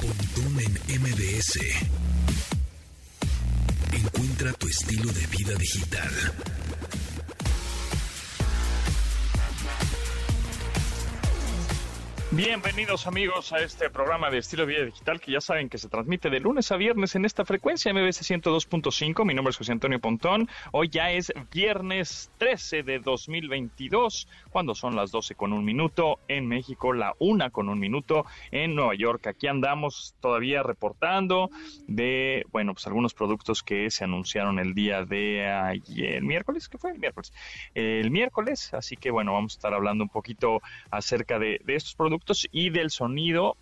Pontón en MBS. Encuentra tu estilo de vida digital. Bienvenidos amigos a este programa de estilo de vida digital que ya saben que se transmite de lunes a viernes en esta frecuencia MBC 102.5. Mi nombre es José Antonio Pontón. Hoy ya es viernes 13 de 2022, cuando son las 12 con un minuto en México, la una con un minuto en Nueva York. Aquí andamos todavía reportando de, bueno, pues algunos productos que se anunciaron el día de ayer, miércoles, ¿qué fue? El miércoles. El miércoles, así que bueno, vamos a estar hablando un poquito acerca de, de estos productos y del sonido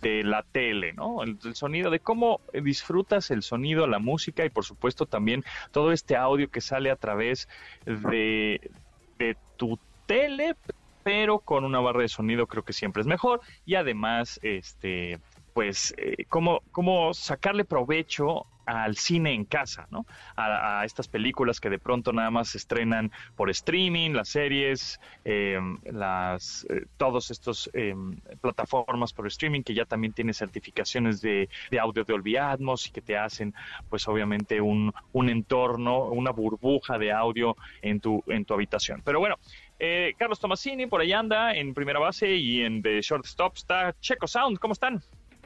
de la tele, ¿no? El, sonido, de cómo disfrutas el sonido, la música y por supuesto también todo este audio que sale a través de, de tu tele, pero con una barra de sonido creo que siempre es mejor y además, este, pues, eh, cómo, cómo sacarle provecho al cine en casa, ¿no? A, a, estas películas que de pronto nada más se estrenan por streaming, las series, eh, las eh, todos estos eh, plataformas por streaming que ya también tienen certificaciones de, de, audio de Dolby Atmos y que te hacen, pues obviamente un, un entorno, una burbuja de audio en tu en tu habitación. Pero bueno. Eh, Carlos Tomasini por ahí anda en primera base y en The Shortstop está Checo Sound. ¿Cómo están?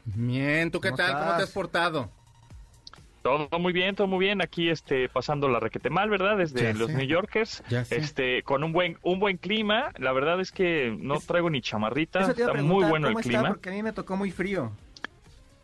Bien, ¿tú qué tal? Estás? ¿Cómo te has portado? Todo muy bien, todo muy bien. Aquí este pasando la requete mal, ¿verdad? Desde ya los sé. New Yorkers. Este con un buen un buen clima. La verdad es que no traigo ni chamarrita. Está muy bueno el clima. Porque a mí me tocó muy frío.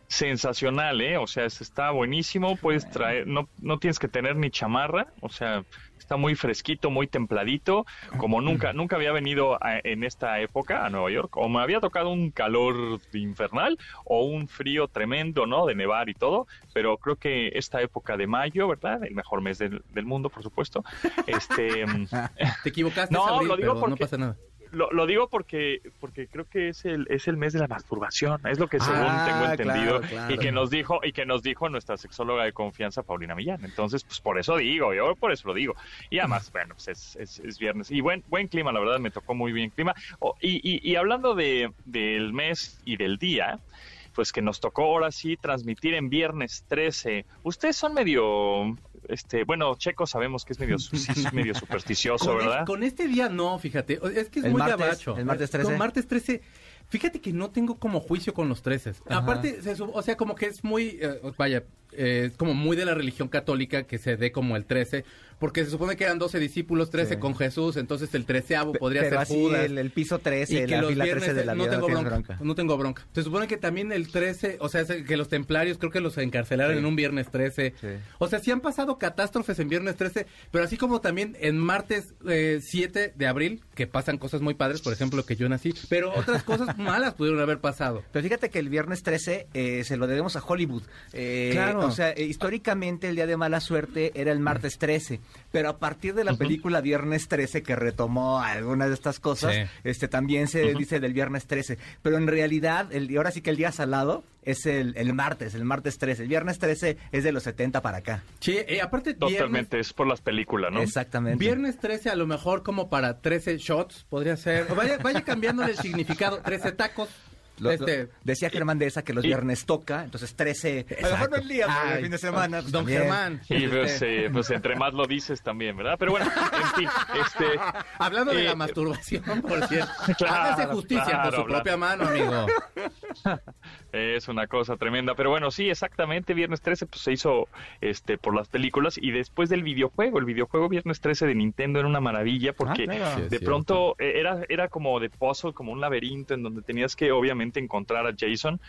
Sensacional, ¿eh? O sea, está buenísimo. Puedes traer, no, no tienes que tener ni chamarra. O sea, está muy fresquito, muy templadito, como nunca, nunca había venido a, en esta época a Nueva York, o me había tocado un calor infernal o un frío tremendo, ¿no? De nevar y todo, pero creo que esta época de mayo, ¿verdad? El mejor mes del, del mundo, por supuesto. Este, Te equivocaste, no, abril, lo digo pero porque, no pasa nada. Lo, lo, digo porque porque creo que es el es el mes de la masturbación es lo que según Ah, tengo entendido claro, claro. y que nos dijo y que nos dijo nuestra sexóloga de confianza Paulina Millán entonces pues por eso digo yo por eso lo digo y además bueno pues es, es, es viernes y buen buen clima la verdad me tocó muy bien clima oh, y, y, y hablando de del mes y del día pues que nos tocó ahora sí transmitir en viernes 13. Ustedes son medio, este, bueno, Checo sabemos que es medio, es medio supersticioso, con ¿verdad? Es, con este día no, fíjate, es que es el muy martes, gabacho. El martes 13. Con martes 13, fíjate que no tengo como juicio con los 13. Ajá. Aparte, se, o sea, como que es muy, eh, vaya, eh, como muy de la religión católica que se dé como el 13, porque se supone que eran 12 discípulos, 13 sí. con Jesús, entonces el treceavo podría Pero ser así Judas. El, el, piso 13, y que la fila viernes, 13 de la no vida tengo no bronca, bronca, No tengo bronca. Se supone que también el 13, o sea, que los templarios creo que los encarcelaron sí. en un viernes 13. Sí. O sea, sí han pasado catástrofes en viernes 13, pero así como también en martes eh, 7 de abril, que pasan cosas muy padres, por ejemplo, que yo nací, pero otras cosas malas pudieron haber pasado. Pero fíjate que el viernes 13 eh, se lo debemos a Hollywood. Eh, claro. O sea, históricamente el día de mala suerte era el martes 13, pero a partir de la uh -huh. película Viernes 13 que retomó algunas de estas cosas, sí. este también se uh -huh. dice del viernes 13, pero en realidad el ahora sí que el día salado es el, el martes, el martes 13. El viernes 13 es de los 70 para acá. Sí, eh, aparte Totalmente, viernes, es por las películas, ¿no? Exactamente. Viernes 13 a lo mejor como para 13 shots, podría ser. O vaya, vaya cambiando el significado, 13 tacos. Lo, este, lo, decía Germán de esa que los viernes toca, entonces 13. A lo mejor no el día, pero el fin de semana. Pues, don también. Germán. Y pues, eh, pues, entre más lo dices también, ¿verdad? Pero bueno, en fin. Este, Hablando de eh, la masturbación, por cierto. Claro, Hágase justicia claro, por su claro. propia mano, amigo. Es una cosa tremenda. Pero bueno, sí, exactamente. Viernes 13 pues, se hizo este por las películas y después del videojuego. El videojuego Viernes 13 de Nintendo era una maravilla porque ah, de sí, pronto eh, era, era como de puzzle, como un laberinto en donde tenías que obviamente encontrar a Jason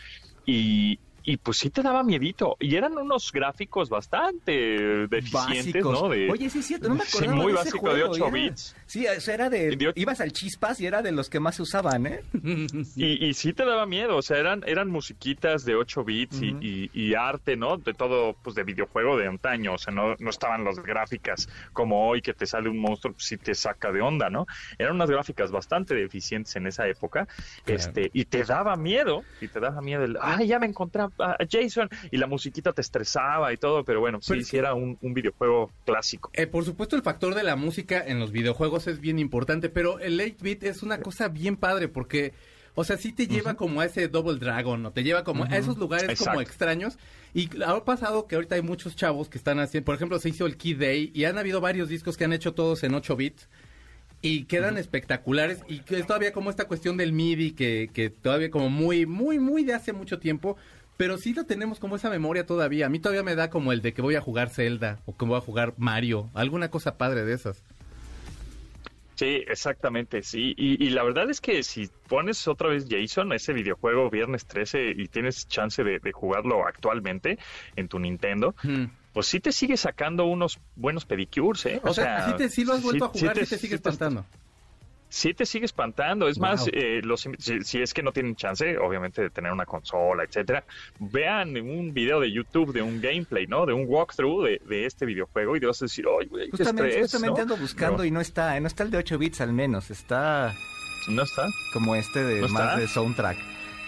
y, y pues sí te daba miedito. Y eran unos gráficos bastante deficientes, Básicos. ¿no? De, Oye, sí es cierto, no me acordaba sí, muy de básico juego, de 8 era, bits. Sí, eso era de, de... Ibas al chispas y era de los que más se usaban, ¿eh? y, y, sí te daba miedo, o sea, eran, eran musiquitas de 8 bits uh -huh. y, y, y, arte, ¿no? De todo, pues de videojuego de antaño, o sea, no, no estaban las gráficas como hoy que te sale un monstruo, pues sí te saca de onda, ¿no? Eran unas gráficas bastante deficientes en esa época, claro. este, y te daba miedo, y te daba miedo el, ay, ya me encontré a Jason, y la musiquita te estresaba y todo, pero bueno, sí, sí era un, un videojuego clásico. Eh, por supuesto, el factor de la música en los videojuegos es bien importante, pero el 8-bit es una cosa bien padre porque o sea, sí te lleva como a ese Double Dragon, o te lleva como a esos lugares como extraños. Y ha pasado que ahorita hay muchos chavos que están haciendo, por ejemplo, se hizo el Key Day y han habido varios discos que han hecho todos en 8 bits y quedan espectaculares. Y que es todavía como esta cuestión del MIDI que, que todavía como muy, muy, muy de hace mucho tiempo, pero sí lo tenemos como esa memoria todavía. A mí todavía me da como el de que voy a jugar Zelda o que voy a jugar Mario, alguna cosa padre de esas. Sí, exactamente, sí. Y, la verdad es que si pones otra vez Jason, ese videojuego viernes 13 y tienes chance de, jugarlo actualmente en tu Nintendo, hmm. pues sí te sigue sacando unos buenos pedicures, ¿eh? O, sea, sí, te, sí lo has vuelto a jugar, sí te, sigue espantando sí te sigue espantando. Es más, eh, los, si, es que no tienen chance, obviamente, de tener una consola, etcétera, vean un video de YouTube de un gameplay, ¿no? De un walkthrough de, de este videojuego y te vas a decir, ¡ay, güey! Justamente, justamente ando buscando y no está, no está el de 8 bits al menos, está. No está. Como este de más de soundtrack.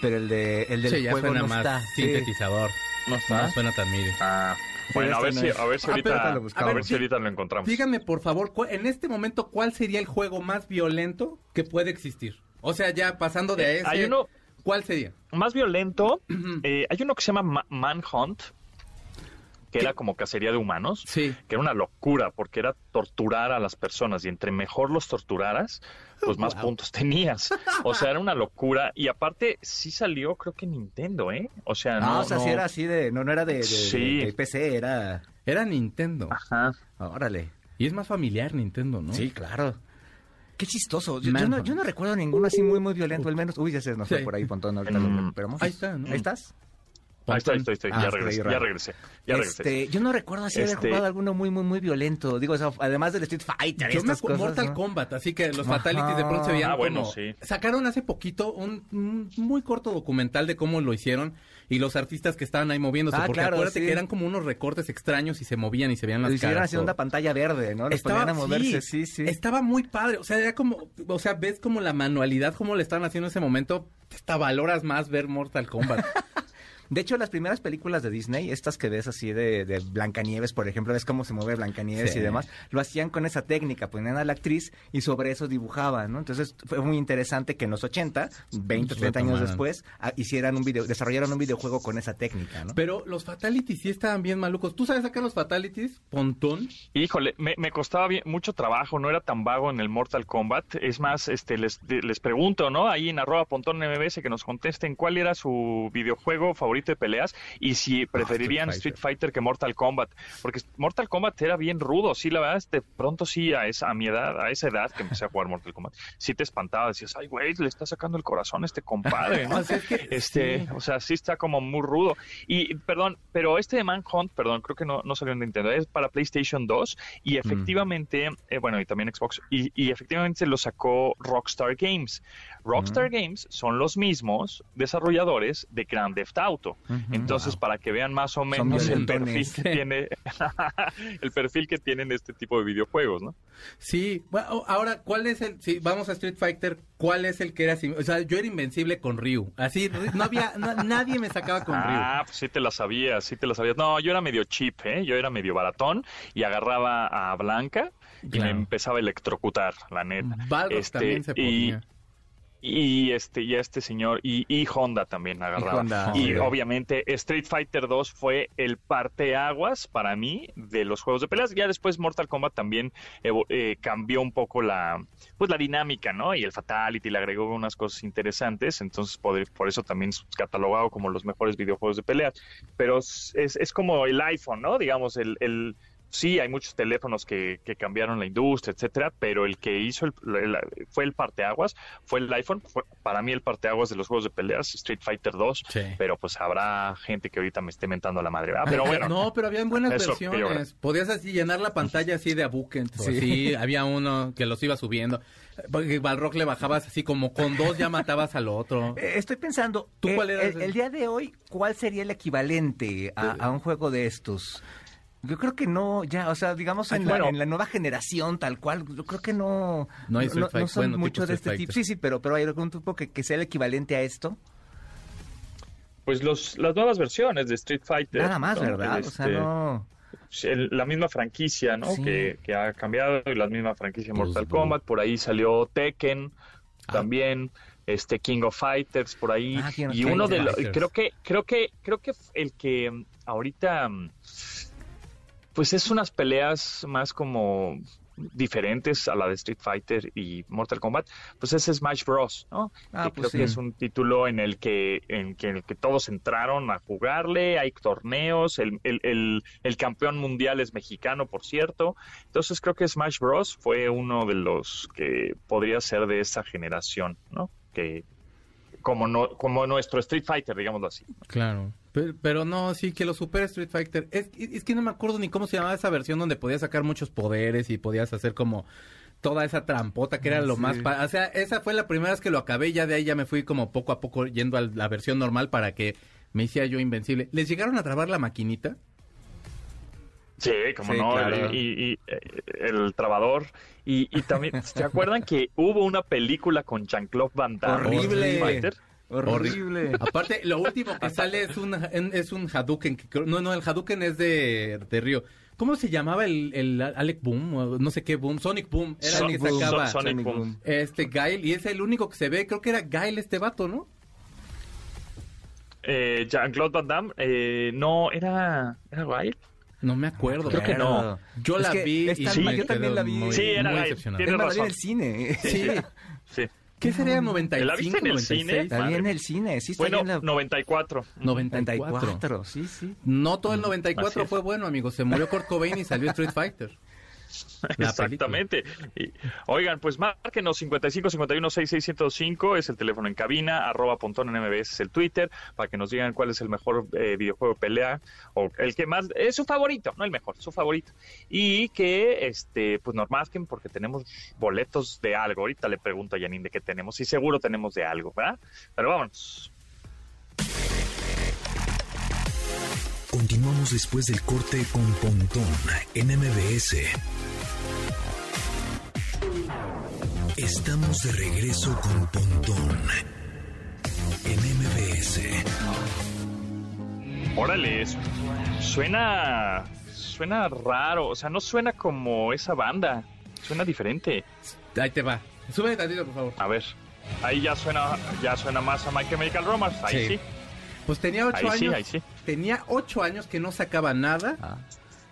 Pero el de el del sí, juego no más está. sintetizador. No está. No suena tan MIDI. Ah. Bueno, a ver, si, a ver si, ahorita, a ver si ahorita lo encontramos. Díganme, por favor, en este momento, ¿cuál sería el juego más violento que puede existir? O sea, ya pasando de eh, ese, hay uno, ¿cuál sería? Más violento, eh, hay uno que se llama Manhunt, que era como cacería de humanos, sí. que era una locura, porque era torturar a las personas, y entre mejor los torturaras, pues más puntos tenías. O sea, era una locura. Y aparte, sí salió, creo que Nintendo, ¿eh? O sea, no. o sea, sí era así de. No, no era de, de, PC, era. Era Nintendo. Ajá. Órale. Y es más familiar Nintendo, ¿no? Sí, claro. Qué chistoso. Yo, no, yo no, recuerdo ninguno así muy, muy violento, al menos. Uy, ya se nos fue por ahí, Pontón. Ahorita lo mm. Ahí está, ¿no? Ahí estás. Ahí estoy, estoy, estoy. ya, ah, regresé, ya regresé, ya este, Yo no recuerdo si haber este jugado alguno muy, muy, muy violento. Digo, además del Street Fighter. Yo estas me Mortal Kombat, así que los Fatalities de pronto se veían ah, bueno, Sí. Sacaron hace poquito un, muy corto documental de cómo lo hicieron y los artistas que estaban ahí moviéndose. Ah, porque acuérdate que eran como unos recortes extraños y se movían y se veían las lo hicieron haciendo una pantalla verde, ¿no? estaba, a moverse, sí, sí, Estaba muy padre. O sea, era como, o sea, ves como la manualidad, como le estaban haciendo en ese momento. Hasta valoras más ver Mortal Kombat. De hecho, las primeras películas de Disney, estas que ves así de, de Blancanieves, por ejemplo, ves cómo se mueve Blancanieves y demás, lo hacían con esa técnica, ponían a la actriz y sobre eso dibujaban, ¿no? Entonces fue muy interesante que en los 80, 20, 30 años después, ah, hicieran un video, desarrollaron un videojuego con esa técnica, ¿no? Pero los Fatalities sí estaban bien malucos. ¿Tú sabes sacar los Fatalities, Pontón? Híjole, me, me costaba bien, mucho trabajo, no era tan vago en el Mortal Kombat. Es más, este les, les pregunto, ¿no? Ahí en arroba Pontón MBS que nos contesten cuál era su videojuego favorito de peleas y si preferirían Street, Fighter. que Mortal Kombat, porque Mortal Kombat era bien rudo, sí, la verdad, de pronto sí a esa a mi edad, a esa edad que empecé a jugar Mortal Kombat, sí te espantaba, decías, ay güey, le está sacando el corazón a este compadre, ¿no? este, o sea, sí está como muy rudo. Y perdón, pero este de Manhunt, perdón, creo que no, no salió en Nintendo, es para PlayStation 2 y mm. efectivamente, eh, bueno, y también Xbox, y, y efectivamente lo sacó Rockstar Games. Rockstar Games son los mismos desarrolladores de Grand Theft Auto. Entonces, para que vean más o menos el perfil que tiene el perfil que tienen este tipo de videojuegos, ¿no? Sí, bueno, ahora, ¿cuál es el si vamos a Street Fighter, cuál es el que era o sea, yo era invencible con Ryu. Así no había nadie me sacaba con Ryu. Ah, pues sí te la sabías, sí te la sabías. No, yo era medio cheap, ¿eh? Yo era medio baratón y agarraba a Blanca y me empezaba a electrocutar, la neta. este, también se ponía y este y este señor y, y Honda también agarraba. Y, obviamente Street Fighter 2 fue el parteaguas para mí de los juegos de peleas. Ya después Mortal Kombat también eh, cambió un poco la pues la dinámica no y el fatality le agregó unas cosas interesantes entonces por, por eso también es catalogado como los mejores videojuegos de peleas. Pero es, es como el iPhone no digamos el, el sí, hay muchos teléfonos que, que cambiaron la industria, etcétera, pero el que hizo el, fue el parteaguas, fue el iPhone, fue para mí el parteaguas de los juegos de peleas, Street Fighter 2, pero pues habrá gente que ahorita me esté mentando a la madre, pero bueno. No, pero había buenas versiones, podías así llenar la pantalla así de a sí. había uno que los iba subiendo. Porque Balrock le bajabas así como con dos ya matabas al otro. Eh, estoy pensando, ¿Tú cuál eh, el, día de hoy, ¿cuál sería el equivalente a, a un juego de estos? Yo creo que no, ya, o sea, digamos en, la, en la, nueva generación tal cual, yo creo que no, no, no, son mucho de este tipo. Sí, sí, pero, pero hay algún tipo que, que sea el equivalente a esto. Pues los, las nuevas versiones de Street Fighter. Nada más, ¿verdad? o sea, este, no... la misma franquicia, ¿no? Que, que, ha cambiado, y la misma franquicia pues Mortal Kombat, por ahí salió Tekken, ah. también, este King of Fighters por ahí Ah, y uno de los creo que creo que creo que el que ahorita pues es unas peleas más como diferentes a la de Street Fighter y Mortal Kombat, pues es Smash Bros, ¿no? Ah, que pues creo sí. que es un título en el que en, que, en el que todos entraron a jugarle, hay torneos, el, el, el, el campeón mundial es mexicano, por cierto. Entonces creo que Smash Bros fue uno de los que podría ser de esa generación, ¿no? Que como no como nuestro Street Fighter, digámoslo así. Claro. Pero, pero no, sí, que los Super Street Fighter. Es, es que no me acuerdo ni cómo se llamaba esa versión donde podías sacar muchos poderes y podías hacer como toda esa trampota que era lo Sí. más... pa- O sea, esa fue la primera vez que lo acabé. Ya de ahí ya me fui como poco a poco yendo a la versión normal para que me hiciera yo invencible. ¿Les llegaron a trabar la maquinita? Sí, como Sí, no, claro. y, y, eh, el trabador. Y, y también, ¿se acuerdan que hubo una película con Jean-Claude Van Damme? Horrible. Street Fighter? Horrible. Aparte, lo último que sale es un, es un Hadouken. que creo- no, no, el Hadouken es de, de Río. ¿Cómo se llamaba el, el Alec Boom? O No sé qué Boom. Sonic Boom. Era Son- el que sacaba son- Sonic Boom. este Guile. Y es el único que se ve. Creo que era Guile este vato, ¿no? Eh, Jean-Claude Van Damme, eh, no, era, era Wild. No me acuerdo. Creo que no. Yo Es la vi y sí, yo también la vi. muy, Sí, era decepcionado. Tiene la vi en razón. el cine. Sí. Sí. ¿Qué sería ¿La 95, viste en el cine? 96? La vi en el cine, sí está Bueno, bien la 94. 94. 94, sí, sí. No todo el 94 Así es. fue bueno, amigo. Se murió Kurt Cobain y salió Street Fighter. La Exactamente. Y, oigan, pues márquenos 55 51 6605 es el teléfono en cabina, arroba pontón en MBS es el Twitter, para que nos digan cuál es el mejor eh, videojuego de pelea o el que más es su favorito, no el mejor, su favorito. Y que este pues nos marquen porque tenemos boletos de algo. Ahorita le pregunto a Janine de qué tenemos y seguro tenemos de algo, ¿verdad? Pero vámonos. Continuamos después del corte con Pontón en MBS. Estamos de regreso con Pontón en MBS. Órale, suena suena raro, o sea, no suena como esa banda, suena diferente. Ahí te va. Súbele tantito, por favor. A ver, ahí ya suena, ya suena más a My Chemical Romance. Ahí sí. Sí. Pues tenía ocho Ahí sí, años. ahí sí. Tenía ocho años que no sacaba nada. Ah,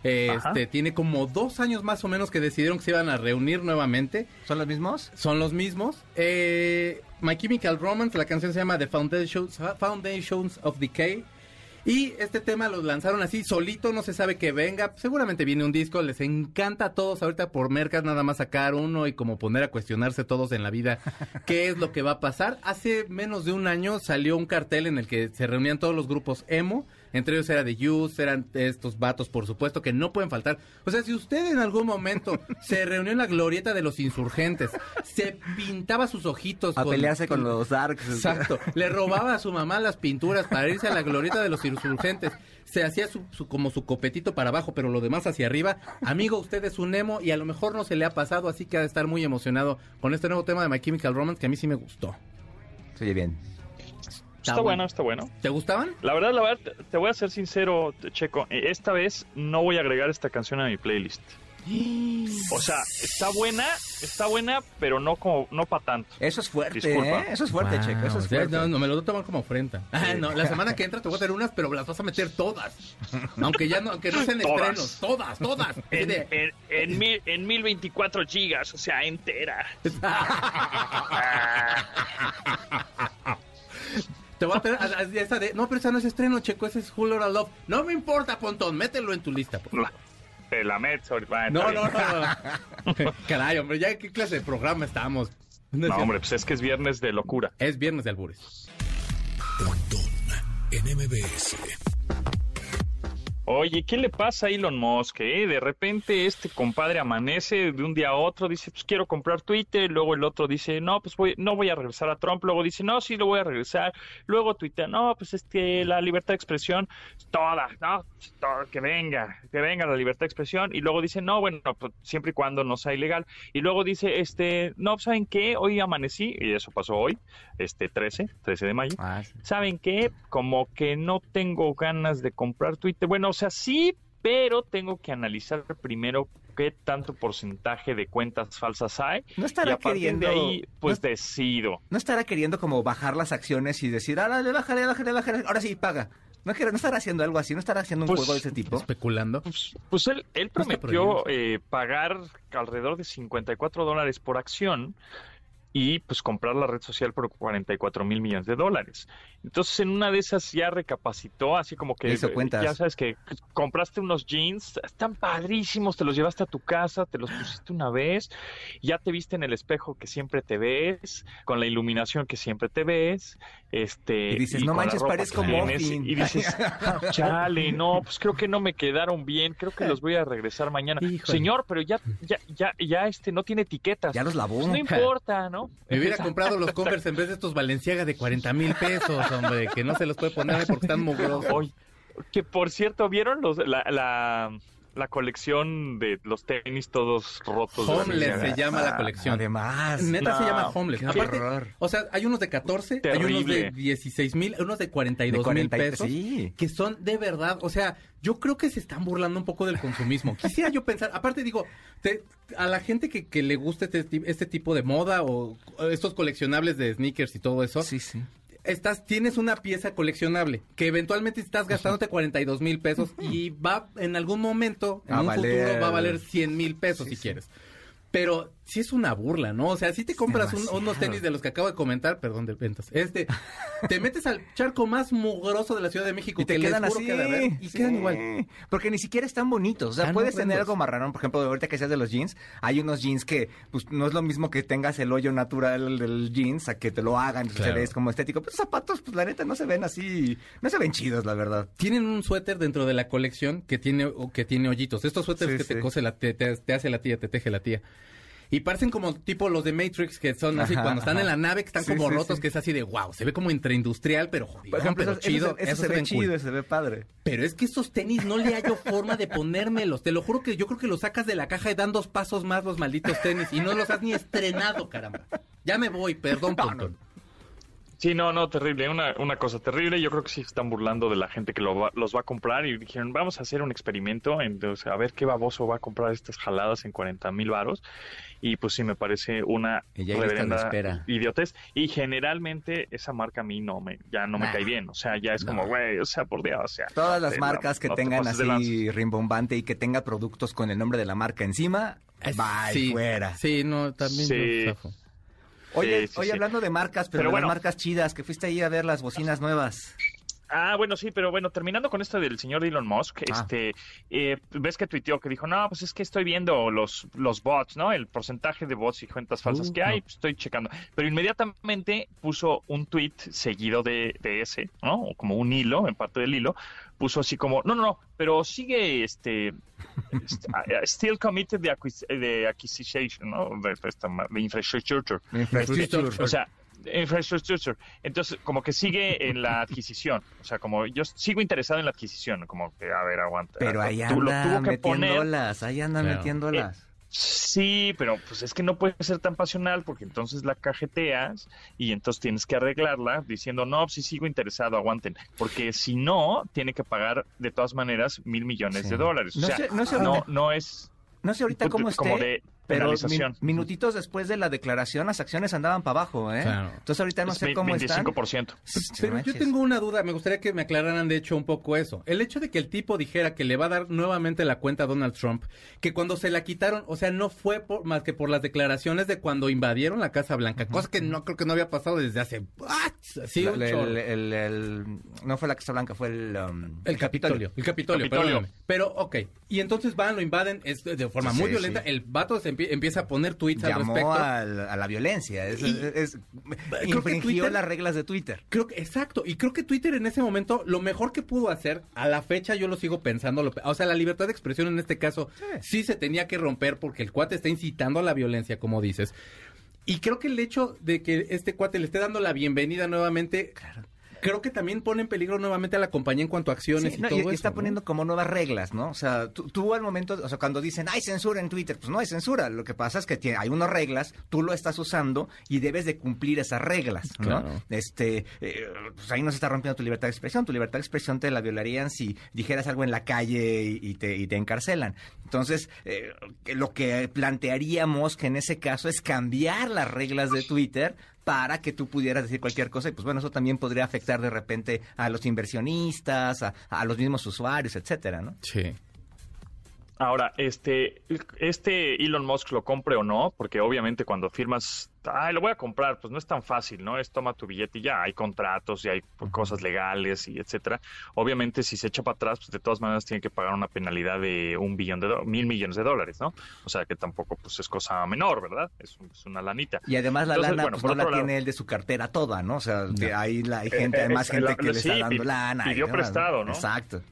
Ajá. Este, tiene como dos años más o menos que decidieron que se iban a reunir nuevamente. ¿Son los mismos? Son los mismos. Eh, My Chemical Romance, la canción se llama The Foundations, Foundations of Decay. Y este tema lo lanzaron así, solito, no se sabe que venga. Seguramente viene un disco, les encanta a todos ahorita por mercas nada más sacar uno y como poner a cuestionarse todos en la vida qué es lo que va a pasar. Hace menos de un año salió un cartel en el que se reunían todos los grupos emo. Entre ellos era The Use, eran estos vatos, por supuesto, que no pueden faltar. O sea, si usted en algún momento se reunió en la glorieta de los insurgentes, se pintaba sus ojitos. A pelearse con los Darks. Exacto. Le robaba a su mamá las pinturas para irse a la glorieta de los insurgentes. Se hacía su, su- como su copetito para abajo, pero lo demás hacia arriba. Amigo, usted es un emo y a lo mejor no se le ha pasado, así que ha de estar muy emocionado con este nuevo tema de My Chemical Romance que a mí sí me gustó. Se oye bien. Está, bueno. bueno, está bueno. ¿Te gustaban? La verdad, la verdad, te- voy a ser sincero, Checo. eh, Esta vez no voy a agregar esta canción a mi playlist. O sea, está buena, está buena, pero no como, no para tanto. Eso es fuerte, Disculpa. ¿eh? Eso es fuerte, Wow, Checo. Eso es o sea, fuerte. no, no me lo voy a tomar como afrenta. Ah, no, la semana que entra te voy a tener unas, pero las vas a meter todas. Aunque ya no, aunque no sean Todas. estrenos, todas, todas. En, en, en mil, en 1024 gigas, o sea, entera. Te voy a tener a- a- esa de, no, pero esa no es estreno, Checo, ese es Lotta Love. No me importa, Pontón, mételo en tu lista. por favor. Te la meto ahorita. No, no, no, no. Caray, hombre, ya qué clase de programa estamos. No, No, hombre, pues es que es viernes de locura. Es viernes de albures. Pontón en MBS. Oye, ¿qué le pasa a Elon Musk? eh? De repente este compadre amanece de un día a otro, dice, pues quiero comprar Twitter, luego el otro dice, no, pues voy, no voy a regresar a Trump, luego dice, no, sí lo voy a regresar, luego tuitea, no, pues es que la libertad de expresión, toda, no, que venga, que venga la libertad de expresión, y luego dice, no, bueno, pues siempre y cuando no sea ilegal, y luego dice, este, no, ¿saben qué? Hoy amanecí, y eso pasó hoy, este 13, 13 de mayo, Ah, sí. ¿saben qué? Como que no tengo ganas de comprar Twitter. Bueno, sea, sí, pero tengo que analizar primero qué tanto porcentaje de cuentas falsas hay. No estará y a queriendo- de ahí, pues no- decido. No estará queriendo como bajar las acciones y decir, ah, dale, bájale, bájale, bájale, ahora sí, paga. No, no estará haciendo algo así, no estará haciendo un Pues, juego de ese tipo. Especulando. Pues, pues él, él prometió eh, pagar alrededor de 54 dólares por acción y pues comprar la red social por 44 mil millones de dólares. Entonces en una de esas ya recapacitó, así como que ya sabes que compraste unos jeans, están padrísimos, te los llevaste a tu casa, te los pusiste una vez, ya te viste en el espejo que siempre te ves, con la iluminación que siempre te ves, este Y dices, "No manches, parezco que tienes", Muffin. y dices, chale, no, pues creo que no me quedaron bien, creo que los voy a regresar mañana. Híjole. Señor, pero ya, ya, ya, ya este no tiene etiquetas. Ya los lavó. Pues no importa, ¿no? Me hubiera comprado los Converse en vez de estos Valenciaga de 40 mil pesos, hombre, que no se los puede poner porque están mugrosos. Oye, que por cierto, ¿vieron los, la, la, la colección de los tenis todos rotos? Homeless se llama la Ah, colección. Además. Neta se llama Homeless. qué Aparte, horror. o sea, hay unos de 14, hay unos de Terrible. 16 mil, unos de 42 de mil 40 y- pesos. Sí. Que son de verdad, o sea, yo creo que se están burlando un poco del consumismo. Quisiera yo pensar, aparte digo, te- a la gente que, que le gusta este, este tipo de moda o o estos coleccionables de sneakers y todo eso, Sí, sí. Estás, tienes una pieza coleccionable que eventualmente estás gastándote 42 mil pesos y va en algún momento, en un valer- futuro, va a valer 100 mil pesos Sí, si sí. quieres. Pero sí es una burla, ¿no? O sea, si te compras un- unos tenis de los que acabo de comentar, perdón, de ventas, este, te metes al charco más mugroso de la Ciudad de México Y te que quedan así. que y sí. quedan igual. Porque ni siquiera están bonitos. O sea, puedes tener algo marrano. Por ejemplo, ahorita que seas de los jeans, hay unos jeans que pues no es lo mismo que tengas el hoyo natural del jeans a que te lo hagan se Claro. ves como estético. Pero los zapatos, pues la neta, no se ven así. No se ven chidos, la verdad. Tienen un suéter dentro de la colección que tiene o que tiene hoyitos. Estos suéteres Sí, que te cose la te, te- te hace la tía, te teje la tía. Y parecen como tipo los de Matrix que son así Ajá, cuando están ajá. en la nave que están Sí, como sí, rotos sí. que es así de wow, se ve como intraindustrial, pero jodido, Por ejemplo, pero eso, chido, eso se ve ven cool. chido, se ve padre. Pero es que estos tenis no le hallo forma de ponérmelos. Te lo juro que yo creo que los sacas de la caja y dan dos pasos más los malditos tenis y no los has ni estrenado, caramba. Ya me voy, perdón, Pontón. Sí, no, no, terrible, una, una cosa terrible. Yo creo que sí están burlando de la gente que lo va- los va a comprar y dijeron, vamos a hacer un experimento, entonces a ver qué baboso va a comprar estas jaladas en 40 mil varos. Y pues sí, me parece una reverenda espera. idiotez. Y generalmente esa marca a mí no me, ya no me Nah. cae bien. O sea, ya es como, güey, o sea, por Dios, o sea. Todas las marcas que no tengan así rimbombante y que tenga productos con el nombre de la marca encima, Es- bye, sí, fuera. Sí, no, también Sí. yo zafo. Oye, Sí, sí. hablando de marcas, pero, Pero de bueno. las marcas chidas, que fuiste ahí a ver las bocinas nuevas. Ah, bueno, sí, pero bueno, terminando con esto del señor Elon Musk, Ah. este, eh, ves que tuiteó que dijo, no, pues es que estoy viendo los, los bots, ¿no? El porcentaje de bots y cuentas falsas Uh, que hay, no. pues, estoy checando. Pero inmediatamente puso un tweet seguido de, de ese, ¿no? O como un hilo, en parte del hilo, puso así como, no, no, no, pero sigue, este, este, still committed de, acquis- de acquisition, ¿no? De, de infrastructure. Infrastructure. O sea, infrastructure. Entonces, como que sigue en la adquisición. O sea, como yo sigo interesado en la adquisición. Como que, a ver, aguanta. Pero ahí anda metiéndolas, ahí anda Claro. metiéndolas. Sí, pero pues es que no puede ser tan pasional porque entonces la cajeteas y entonces tienes que arreglarla diciendo, no, sí sigo interesado, aguanten. Porque si no, tiene que pagar de todas maneras mil millones Sí. de dólares. O No sea, sé- no sé no, ahorita- no es No sé ahorita cómo como esté, de pero min- minutitos después de la declaración las acciones andaban para abajo, ¿eh? Claro. Entonces ahorita no es sé cómo están. 25%. Pero yo tengo una duda, me gustaría que me aclararan de hecho un poco eso. El hecho de que el tipo dijera que le va a dar nuevamente la cuenta a Donald Trump, que cuando se la quitaron, o sea, no fue por, más que por las declaraciones de cuando invadieron la Casa Blanca, cosa que no creo que no había pasado desde hace... ¡ah! Sí, un el, el- el- el- no fue la Casa Blanca, fue el, um, El Capitolio. El Capitolio, Capitolio. perdóname. Pero, ok. Y entonces van, lo invaden es de forma Sí, muy sí. violenta. El vato se empie- empieza a poner tweets al respecto. al- a la violencia. Es, Y- es- que infringió Twitter- las reglas de Twitter. Creo que, exacto, y creo que Twitter en ese momento, lo mejor que pudo hacer, a la fecha yo lo sigo pensando, lo- o sea, la libertad de expresión en este caso sí. se tenía que romper porque el cuate está incitando a la violencia, como dices. Y creo que el hecho de que este cuate le esté dando la bienvenida nuevamente, creo que también pone en peligro nuevamente a la compañía en cuanto a acciones Sí, y no, todo y eso. está ¿no? poniendo como nuevas reglas, ¿no? O sea, tú, tú al momento, o sea, cuando dicen, hay censura en Twitter, pues no hay censura. Lo que pasa es que tiene- hay unas reglas, tú lo estás usando y debes de cumplir esas reglas, ¿no? Claro. Este, eh, pues ahí no se está rompiendo tu libertad de expresión. Tu libertad de expresión te la violarían si dijeras algo en la calle y, y te, y te encarcelan. Entonces, eh, lo que plantearíamos que en ese caso es cambiar las reglas de Twitter para que tú pudieras decir cualquier cosa y pues bueno, eso también podría afectar de repente a los inversionistas, a, a los mismos usuarios, etcétera, ¿no? Sí. Ahora, este, este Elon Musk lo compre o no, porque obviamente cuando firmas, ay, lo voy a comprar, pues no es tan fácil, ¿no? Es toma tu billete y ya, hay contratos y hay cosas legales y etcétera. Obviamente, si se echa para atrás, pues de todas maneras tiene que pagar una penalidad de un billón de mil millones de dólares, ¿no? O sea que tampoco, pues es cosa menor, ¿verdad? Es, un- es una lanita. Y además la Entonces, lana bueno, pues, no la lado- tiene él de su cartera toda, ¿no? O sea, que hay, la, hay gente, Eh, hay más eh, gente la- que le está dando lana. y pidió demás, prestado, ¿no? Exacto.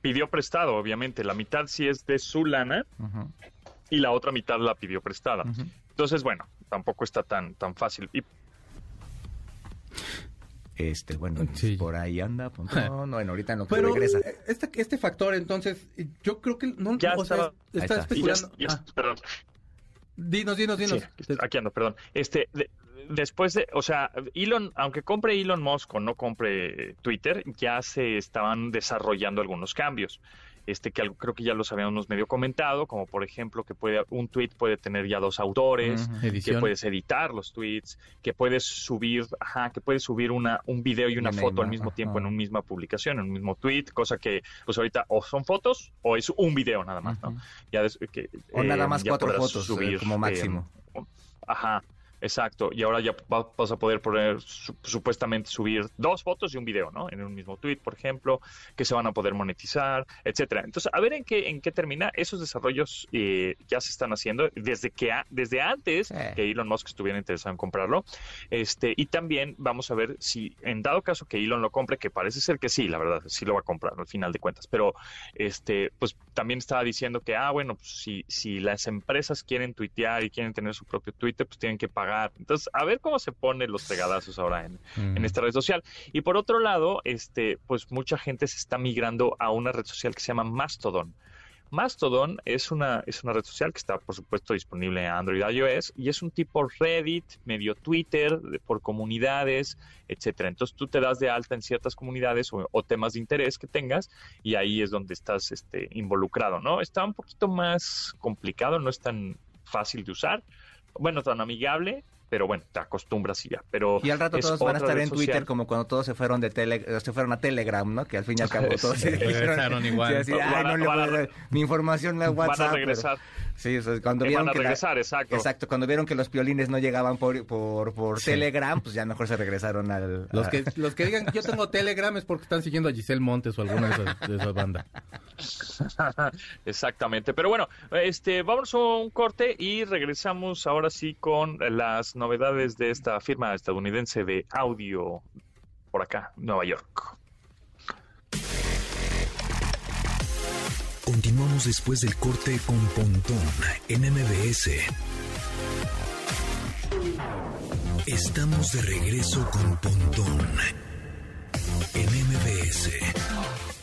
Pidió prestado, obviamente. La mitad sí es de su lana y la otra mitad la pidió prestada. Entonces, bueno, tampoco está tan, tan fácil. Y Este, bueno, Sí. por ahí anda. pues, no, no, bueno, ahorita no que Pero regresa. este, este factor, entonces, yo creo que no, Ya o sea, estaba- está Ahí está. ya- especulando. ya- Ah, perdón. dinos, dinos, dinos. Sí, aquí ando, perdón. Este, de- después de, o sea, Elon, aunque compre Elon Musk o no compre Twitter, ya se estaban desarrollando algunos cambios. Este, que creo que ya los habíamos medio comentado, como por ejemplo que puede, un tweet puede tener ya dos autores, que puedes editar los tweets, que puedes subir, ajá, que puedes subir una, un video y una foto al mismo tiempo en una misma publicación, en un mismo tweet, cosa que pues ahorita o son fotos o es un video nada más, ¿no? Ya des- que, O nada eh, más cuatro fotos, eh, como máximo. Ajá, exacto. Y ahora ya va- vas a poder poner, su- supuestamente subir dos fotos y un video, ¿no? En un mismo tweet, por ejemplo, que se van a poder monetizar, etcétera. Entonces, a ver en qué, en qué termina. Esos desarrollos eh, ya se están haciendo desde que a- desde antes Sí. que Elon Musk estuviera interesado en comprarlo. Este, y también vamos a ver si, en dado caso que Elon lo compre, que parece ser que sí, la verdad, sí lo va a comprar al final de cuentas. Pero este, pues también estaba diciendo que, ah, bueno, pues, si, si las empresas quieren tuitear y quieren tener su propio Twitter, pues tienen que pagar. Entonces, a ver cómo se ponen los fregadazos ahora en, Mm. en esta red social. Y por otro lado, este, pues mucha gente se está migrando a una red social que se llama Mastodon. Mastodon es una, es una red social que está, por supuesto, disponible en Android y iOS y es un tipo Reddit, medio Twitter, de- por comunidades, etcétera. Entonces tú te das de alta en ciertas comunidades o, o temas de interés que tengas y ahí es donde estás este, involucrado, ¿no? Está un poquito más complicado, no es tan fácil de usar, bueno, tan amigable, pero bueno, te acostumbras y ya. Pero Y al rato todos van a estar en Twitter social. como cuando todos se fueron de tele, se fueron a Telegram, ¿no? Que al fin y al cabo todos se Regresaron igual. Sí, así, ay, no a mi información a WhatsApp. van a pero- regresar. Sí, o sea, cuando vieron van a que la- regresar, exacto. Exacto, cuando vieron que los piolines no llegaban por por, por Sí. Telegram, pues ya mejor se regresaron al Los a- que, los que digan yo tengo Telegram es porque están siguiendo a Giselle Montes o alguna de esas, de esas bandas. Exactamente. Pero bueno, este, vamos a un corte y regresamos ahora sí con las novedades de esta firma estadounidense de audio por acá, Nueva York. Continuamos después del corte con Pontón en MBS. Estamos de regreso con Pontón en MBS.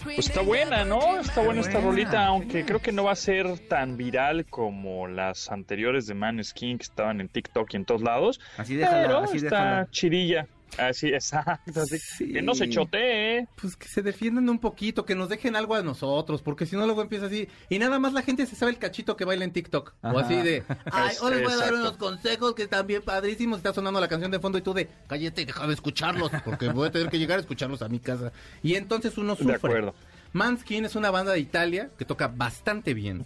Pues está buena, ¿no? Está buena esta rolita, aunque creo que no va a ser tan viral como las anteriores de Maneskin que estaban en TikTok y en todos lados. Así déjala, pero así está déjala. chidilla. Así, exacto. Así. Sí. Que no se chotee, ¿eh? Pues que se defiendan un poquito, que nos dejen algo a nosotros, porque si no luego empieza así. Y nada más la gente se sabe el cachito que baila en TikTok. O así de, ay, hoy les voy a dar unos consejos que están bien padrísimos. Está sonando la canción de fondo y tú de, cállate y deja de escucharlos, porque voy a tener que llegar a escucharlos a mi casa. Y entonces uno sufre. De acuerdo. Manskin es una banda de Italia que toca bastante bien.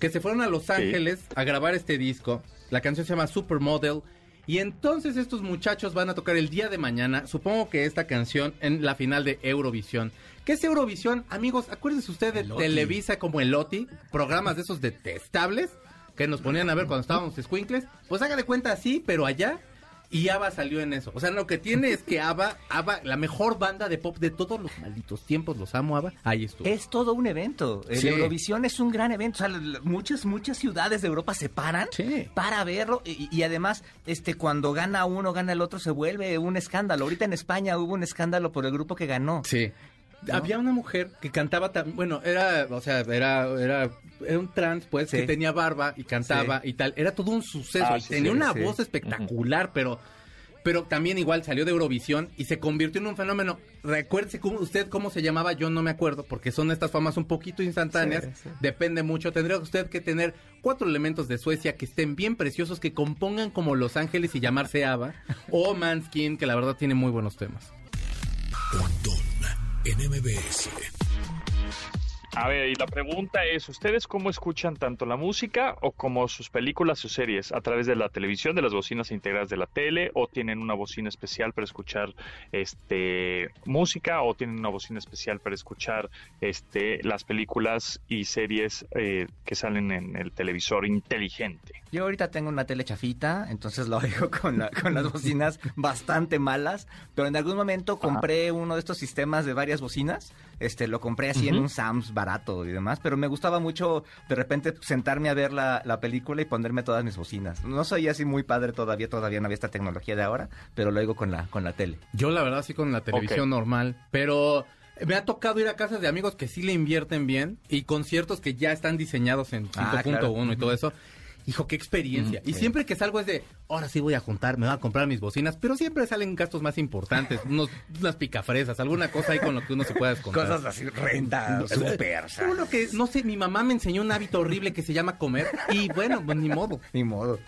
Que se fueron a Los Ángeles a grabar este disco. La canción se llama Supermodel. Y entonces estos muchachos van a tocar el día de mañana, supongo que esta canción en la final de Eurovisión. ¿Qué es Eurovisión? Amigos, acuérdense ustedes de. Televisa como el Oti, programas de esos detestables que nos ponían a ver cuando estábamos escuincles. Pues haga de cuenta así, pero allá. Y ABBA salió en eso. O sea, lo que tiene es que ABBA, ABBA, la mejor banda de pop de todos los malditos tiempos, los amo ABBA, ahí estuvo. Es todo un evento. Sí. Eurovisión es un gran evento. O sea, muchas, muchas ciudades de Europa se paran Sí. para verlo. Y, y además, este, cuando gana uno, gana el otro, se vuelve un escándalo. Ahorita en España hubo un escándalo por el grupo que ganó. Sí. Había una mujer que cantaba también, bueno, era, o sea, era, era, era un trans, pues, Sí. que tenía barba y cantaba y tal. Era todo un suceso. Ah, y sí, tenía sí, una sí. voz espectacular, pero, pero también igual salió de Eurovisión y se convirtió en un fenómeno. Recuérdese cómo, usted cómo se llamaba, yo no me acuerdo, porque son estas famas un poquito instantáneas. Sí, sí. Depende mucho. Tendría usted que tener cuatro elementos de Suecia que estén bien preciosos, que compongan como Los Ángeles y llamarse Ava, o Manskin, que la verdad tiene muy buenos temas. Pontón en MBS. A ver, y la pregunta es, ¿ustedes cómo escuchan tanto la música o como sus películas o series? ¿A través de la televisión, de las bocinas integradas de la tele? ¿O tienen una bocina especial para escuchar este música? ¿O tienen una bocina especial para escuchar este las películas y series eh, que salen en el televisor inteligente? Yo ahorita tengo una tele chafita, entonces lo oigo con, la- con las bocinas bastante malas, pero en algún momento compré uno de estos sistemas de varias bocinas, este lo compré así en un Sam's barato y demás, pero me gustaba mucho de repente sentarme a ver la, la película y ponerme todas mis bocinas. No soy así muy padre todavía, todavía no había esta tecnología de ahora, pero lo oigo con la, con la tele. Yo la verdad sí con la televisión normal, pero me ha tocado ir a casas de amigos que sí le invierten bien y conciertos que ya están diseñados en 5.1 Ah, claro. y todo eso. Hijo, qué experiencia. y siempre que salgo es de, ahora sí voy a juntar, me voy a comprar mis bocinas, pero siempre salen gastos más importantes, unos, unas picafresas, alguna cosa ahí con lo que uno se pueda descontar. así, renta, super, Uno que, no sé, mi mamá me enseñó un hábito horrible que se llama comer y bueno, pues ni modo. Ni modo.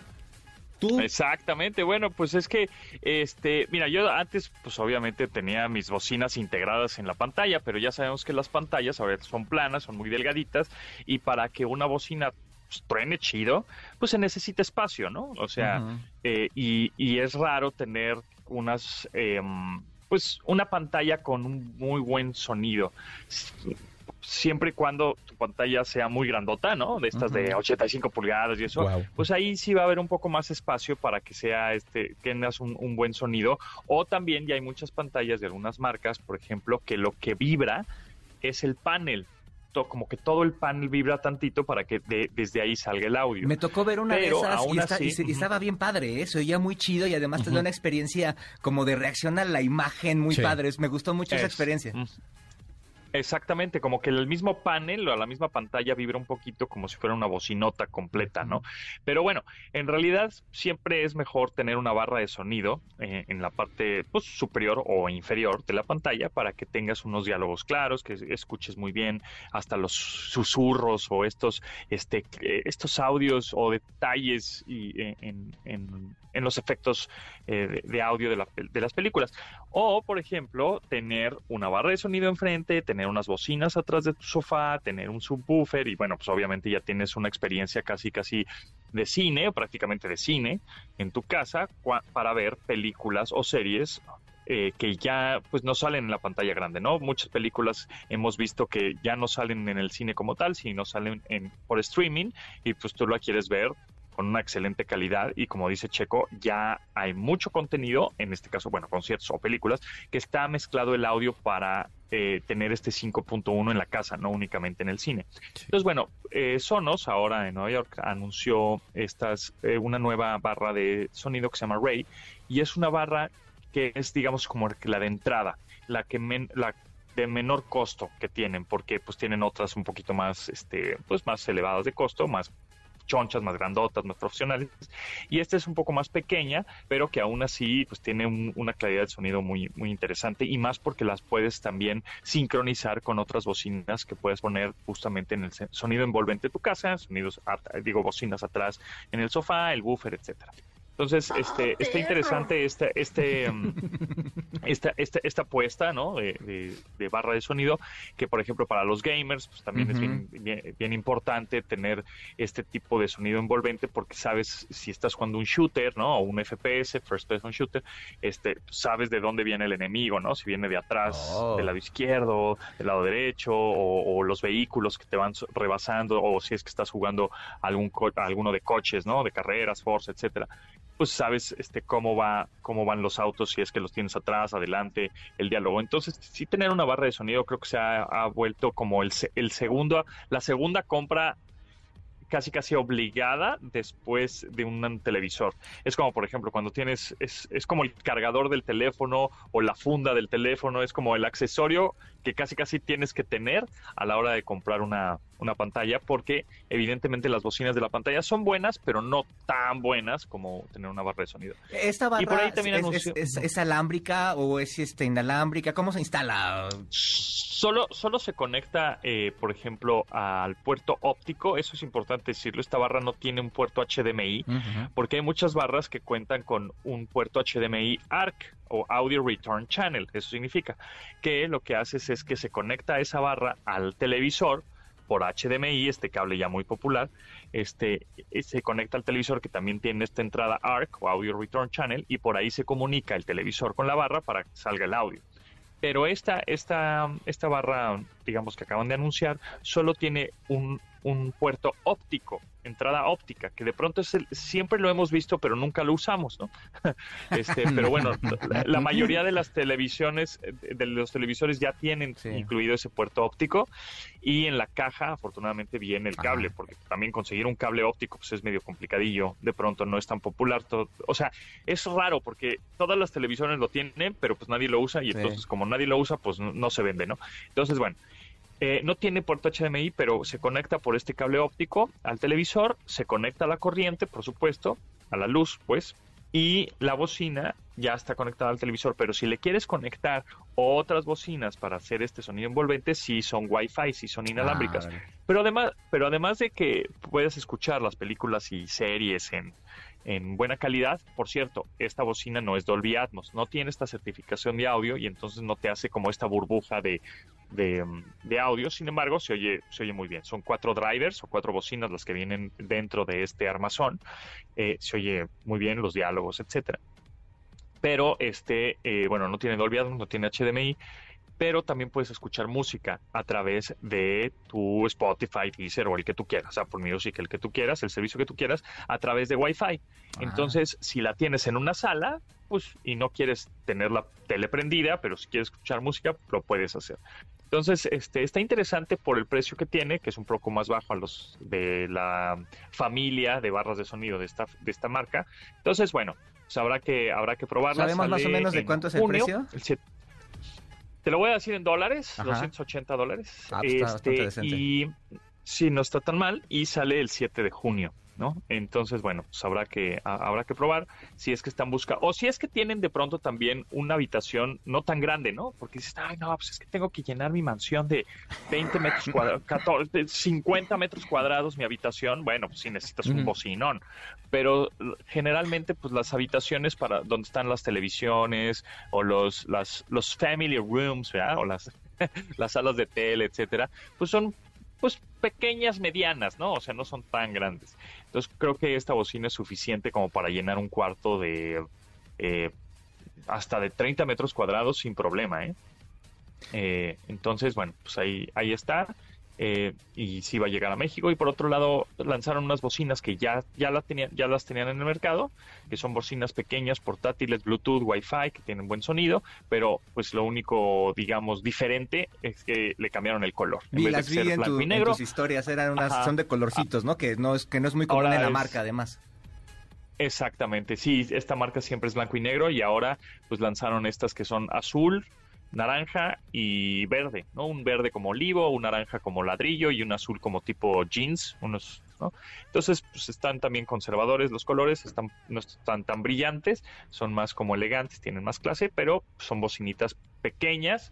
Tú, Exactamente, bueno, pues es que, este, mira, yo antes, pues obviamente tenía mis bocinas integradas en la pantalla, pero ya sabemos que las pantallas ahora son planas, son muy delgaditas, y para que una bocina pues, truene chido, pues se necesita espacio, ¿no? O sea, eh, y, y es raro tener unas, em, pues una pantalla con un muy buen sonido. Siempre y cuando tu pantalla sea muy grandota, ¿no? De estas de 85 pulgadas y eso, pues ahí sí va a haber un poco más espacio para que sea este tengas un, un buen sonido o también ya hay muchas pantallas de algunas marcas por ejemplo que lo que vibra es el panel To- como que todo el panel vibra tantito para que de- desde ahí salga el audio Me tocó ver una Pero de esas y, aún está- así, y se- y estaba bien padre, ¿eh? se oía muy chido y además te da una experiencia como de reacción a la imagen muy Sí. padre. Me gustó mucho esa Es- experiencia. Exactamente, como que el mismo panel o la misma pantalla vibra un poquito como si fuera una bocinota completa, ¿no? Pero bueno, en realidad siempre es mejor tener una barra de sonido eh, en la parte pues, superior o inferior de la pantalla para que tengas unos diálogos claros, que escuches muy bien hasta los susurros o estos, este, eh, estos audios o detalles y, eh, en, en- en los efectos eh, de, audio de, la de las películas. O, por ejemplo, tener una barra de sonido enfrente, tener unas bocinas atrás de tu sofá, tener un subwoofer y bueno, pues obviamente ya tienes una experiencia casi casi de cine o prácticamente de cine en tu casa para ver películas o series eh, que ya pues no salen en la pantalla grande, ¿no? Muchas películas hemos visto que ya no salen en el cine como tal, sino salen en, por streaming y pues tú la quieres ver con una excelente calidad y como dice Checo, ya hay mucho contenido, en este caso, bueno, conciertos o películas, que está mezclado el audio para eh, tener este 5.1 en la casa, no únicamente en el cine. Entonces, bueno, eh, Sonos ahora en Nueva York anunció estas, eh, una nueva barra de sonido que se llama Ray y es una barra que es, digamos, como la de entrada, la que men- la de menor costo que tienen, porque pues tienen otras un poquito más, este, pues más elevadas de costo, más chonchas, más grandotas, más profesionales. Y esta es un poco más pequeña, pero que aún así pues tiene un- una claridad de sonido muy, muy interesante y más porque las puedes también sincronizar con otras bocinas que puedes poner justamente en el sonido envolvente de tu casa, sonidos, digo, bocinas atrás en el sofá, el boofer, etcétera. Entonces, este, está interesante este, este, mm, esta, esta, esta apuesta, ¿no? De, de- de barra de sonido, que por ejemplo para los gamers, pues también es bien, bien, bien importante tener este tipo de sonido envolvente porque sabes si estás jugando un shooter, ¿no? O un FPS, first person shooter, este, sabes de dónde viene el enemigo, ¿no? Si viene de atrás, Oh. del lado izquierdo, del lado derecho, o, o los vehículos que te van rebasando, o si es que estás jugando algún co- alguno de coches, ¿no? De carreras, Forza, etcétera pues sabes este cómo va cómo van los autos si es que los tienes atrás adelante el diálogo entonces sí tener una barra de sonido creo que se ha, vuelto como el, el segundo la segunda compra casi casi obligada después de un televisor. Es como, por ejemplo, cuando tienes, es, es como el cargador del teléfono o la funda del teléfono, es como el accesorio que casi casi tienes que tener a la hora de comprar una, una pantalla, porque evidentemente las bocinas de la pantalla son buenas, pero no tan buenas como tener una barra de sonido. ¿Esta barra es, alámbrica o es este, inalámbrica? ¿Cómo se instala? Solo, solo se conecta, eh, por ejemplo, al puerto óptico, eso es importante decirlo, esta barra no tiene un puerto HDMI, porque hay muchas barras que cuentan con un puerto HDMI ARC o Audio Return Channel, eso significa que lo que haces es que se conecta esa barra al televisor, por HDMI, este cable ya muy popular, este, se conecta al televisor que también tiene esta entrada ARC o Audio Return Channel y por ahí se comunica el televisor con la barra para que salga el audio. Pero esta, esta, esta barra, digamos que acaban de anunciar, solo tiene un un puerto óptico, entrada óptica, que de pronto es siempre lo hemos visto, pero nunca lo usamos, ¿no? este, pero bueno, la, mayoría de las televisiones, de los televisores ya tienen incluido ese puerto óptico y en la caja afortunadamente viene el cable, porque también conseguir un cable óptico pues es medio complicadillo, de pronto no es tan popular, todo, o sea, es raro porque todas las televisiones lo tienen, pero pues nadie lo usa y entonces como nadie lo usa, pues no se vende, ¿no? Entonces, bueno, eh, no tiene puerto HDMI, pero se conecta por este cable óptico al televisor, se conecta a la corriente, por supuesto, a la luz, pues, y la bocina ya está conectada al televisor, pero si le quieres conectar otras bocinas para hacer este sonido envolvente, sí son Wi-Fi, sí son inalámbricas. Ah, pero además, pero además de que puedes escuchar las películas y series en, en buena calidad. Por cierto, esta bocina no es Dolby Atmos, no tiene esta certificación de audio y entonces no te hace como esta burbuja de, de, audio. Sin embargo, se oye, se oye muy bien. Son cuatro drivers o cuatro bocinas las que vienen dentro de este armazón. Eh, se oye muy bien los diálogos, etcétera. Pero este, eh, bueno, no tiene Dolby Atmos, no tiene HDMI pero también puedes escuchar música a través de tu Spotify, Deezer o el que tú quieras, Apple Music, el que tú quieras, el servicio que tú quieras, a través de Wi-Fi. Entonces, si la tienes en una sala, pues, y no quieres tener la tele prendida, pero si quieres escuchar música, lo puedes hacer. Entonces, este, está interesante por el precio que tiene, que es un poco más bajo a los de la familia de barras de sonido de esta, de esta marca. Entonces, bueno, pues habrá que, habrá que probarla. ¿Sabemos más o menos de cuánto es el precio? Te lo voy a decir en dólares, 280 dólares. Ah, pues este, y sí, no está tan mal. Y sale el 7 de junio. ¿No? Entonces, bueno, pues habrá que, habrá que probar si es que están buscando, o si es que tienen de pronto también una habitación no tan grande, ¿no? Porque dices, ay, no, pues es que tengo que llenar mi mansión de 20 metros cuadrados, 50 metros cuadrados mi habitación, bueno, pues sí necesitas un bocinón, pero generalmente, pues las habitaciones para donde están las televisiones o los, las, los family rooms, ¿verdad? O las, las salas de tele, etcétera, pues son pues pequeñas, medianas, ¿no? O sea, no son tan grandes. Entonces creo que esta bocina es suficiente como para llenar un cuarto de eh, hasta de 30 metros cuadrados sin problema, ¿eh? ¿eh? entonces, bueno, pues ahí, ahí está. Eh, y sí va a llegar a México. Y por otro lado, lanzaron unas bocinas que ya, ya, la tenían, ya las tenían en el mercado, que son bocinas pequeñas, portátiles, Bluetooth, Wi-Fi, que tienen buen sonido, pero pues lo único, digamos, diferente es que le cambiaron el color. En vez de ser blanco y negro. tus historias eran unas, son de colorcitos, ¿no? Que no es, que no es muy común en la marca, además. Exactamente, sí, esta marca siempre es blanco y negro y ahora pues lanzaron estas que son azul, naranja y verde, ¿no? Un verde como olivo, un naranja como ladrillo y un azul como tipo jeans, unos, ¿no? Entonces, pues están también conservadores los colores, están, no están tan brillantes, son más como elegantes, tienen más clase, pero son bocinitas pequeñas,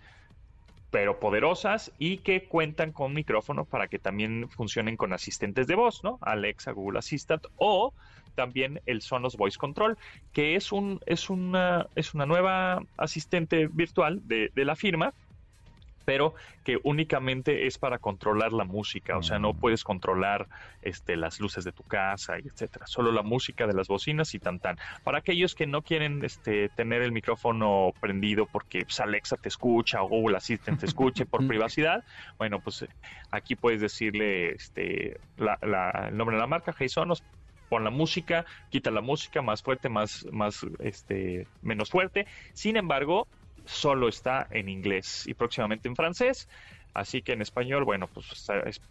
pero poderosas y que cuentan con micrófono para que también funcionen con asistentes de voz, ¿no? Alexa, Google Assistant o también el Sonos Voice Control, que es, un, es, una, es una nueva asistente virtual de, la firma, pero que únicamente es para controlar la música, o sea, no mm. puedes controlar este, las luces de tu casa etcétera, solo la música de las bocinas y tan tan. Para aquellos que no quieren este, tener el micrófono prendido porque pues, Alexa te escucha o Google Assistant te escuche por privacidad, bueno, pues aquí puedes decirle este, el nombre de la marca, Hey Sonos, pon la música, quita la música, más fuerte, más, más, este, menos fuerte. Sin embargo, solo está en inglés y próximamente en francés. Así que en español, bueno, pues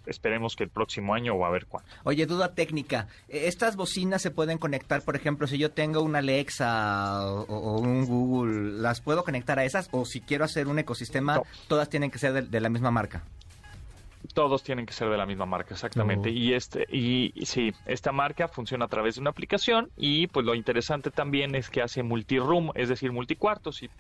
esperemos que el próximo año o a ver cuándo. Oye, duda técnica. ¿Estas bocinas se pueden conectar, por ejemplo, si yo tengo una Alexa o, un Google, ¿las puedo conectar a esas? O si quiero hacer un ecosistema, todas tienen que ser de la misma marca. Todos tienen que ser de la misma marca, exactamente. Y este y, sí, esta marca funciona a través de una aplicación y pues lo interesante también es que hace multi-room, es decir, multicuartos y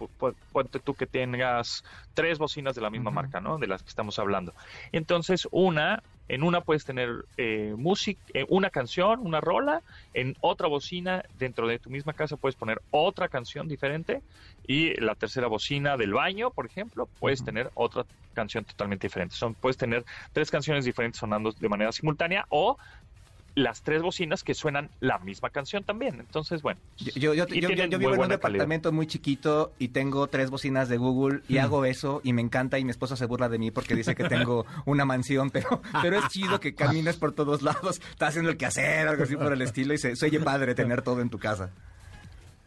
ponte tú que tengas tres bocinas de la misma marca, ¿no? De las que estamos hablando. Entonces, una en una puedes tener eh, música, eh, una canción, una rola. En otra bocina, dentro de tu misma casa, puedes poner otra canción diferente. Y la tercera bocina del baño, por ejemplo, puedes tener otra canción totalmente diferente. Son, puedes tener tres canciones diferentes sonando de manera simultánea o las tres bocinas que suenan la misma canción también. Entonces, bueno. Yo, yo, vivo en un departamento muy chiquito y tengo tres bocinas de Google y hmm. hago eso y me encanta y mi esposa se burla de mí porque dice que tengo una mansión, pero, pero es chido que camines por todos lados, estás haciendo el quehacer, algo así por el estilo y se, oye padre tener todo en tu casa.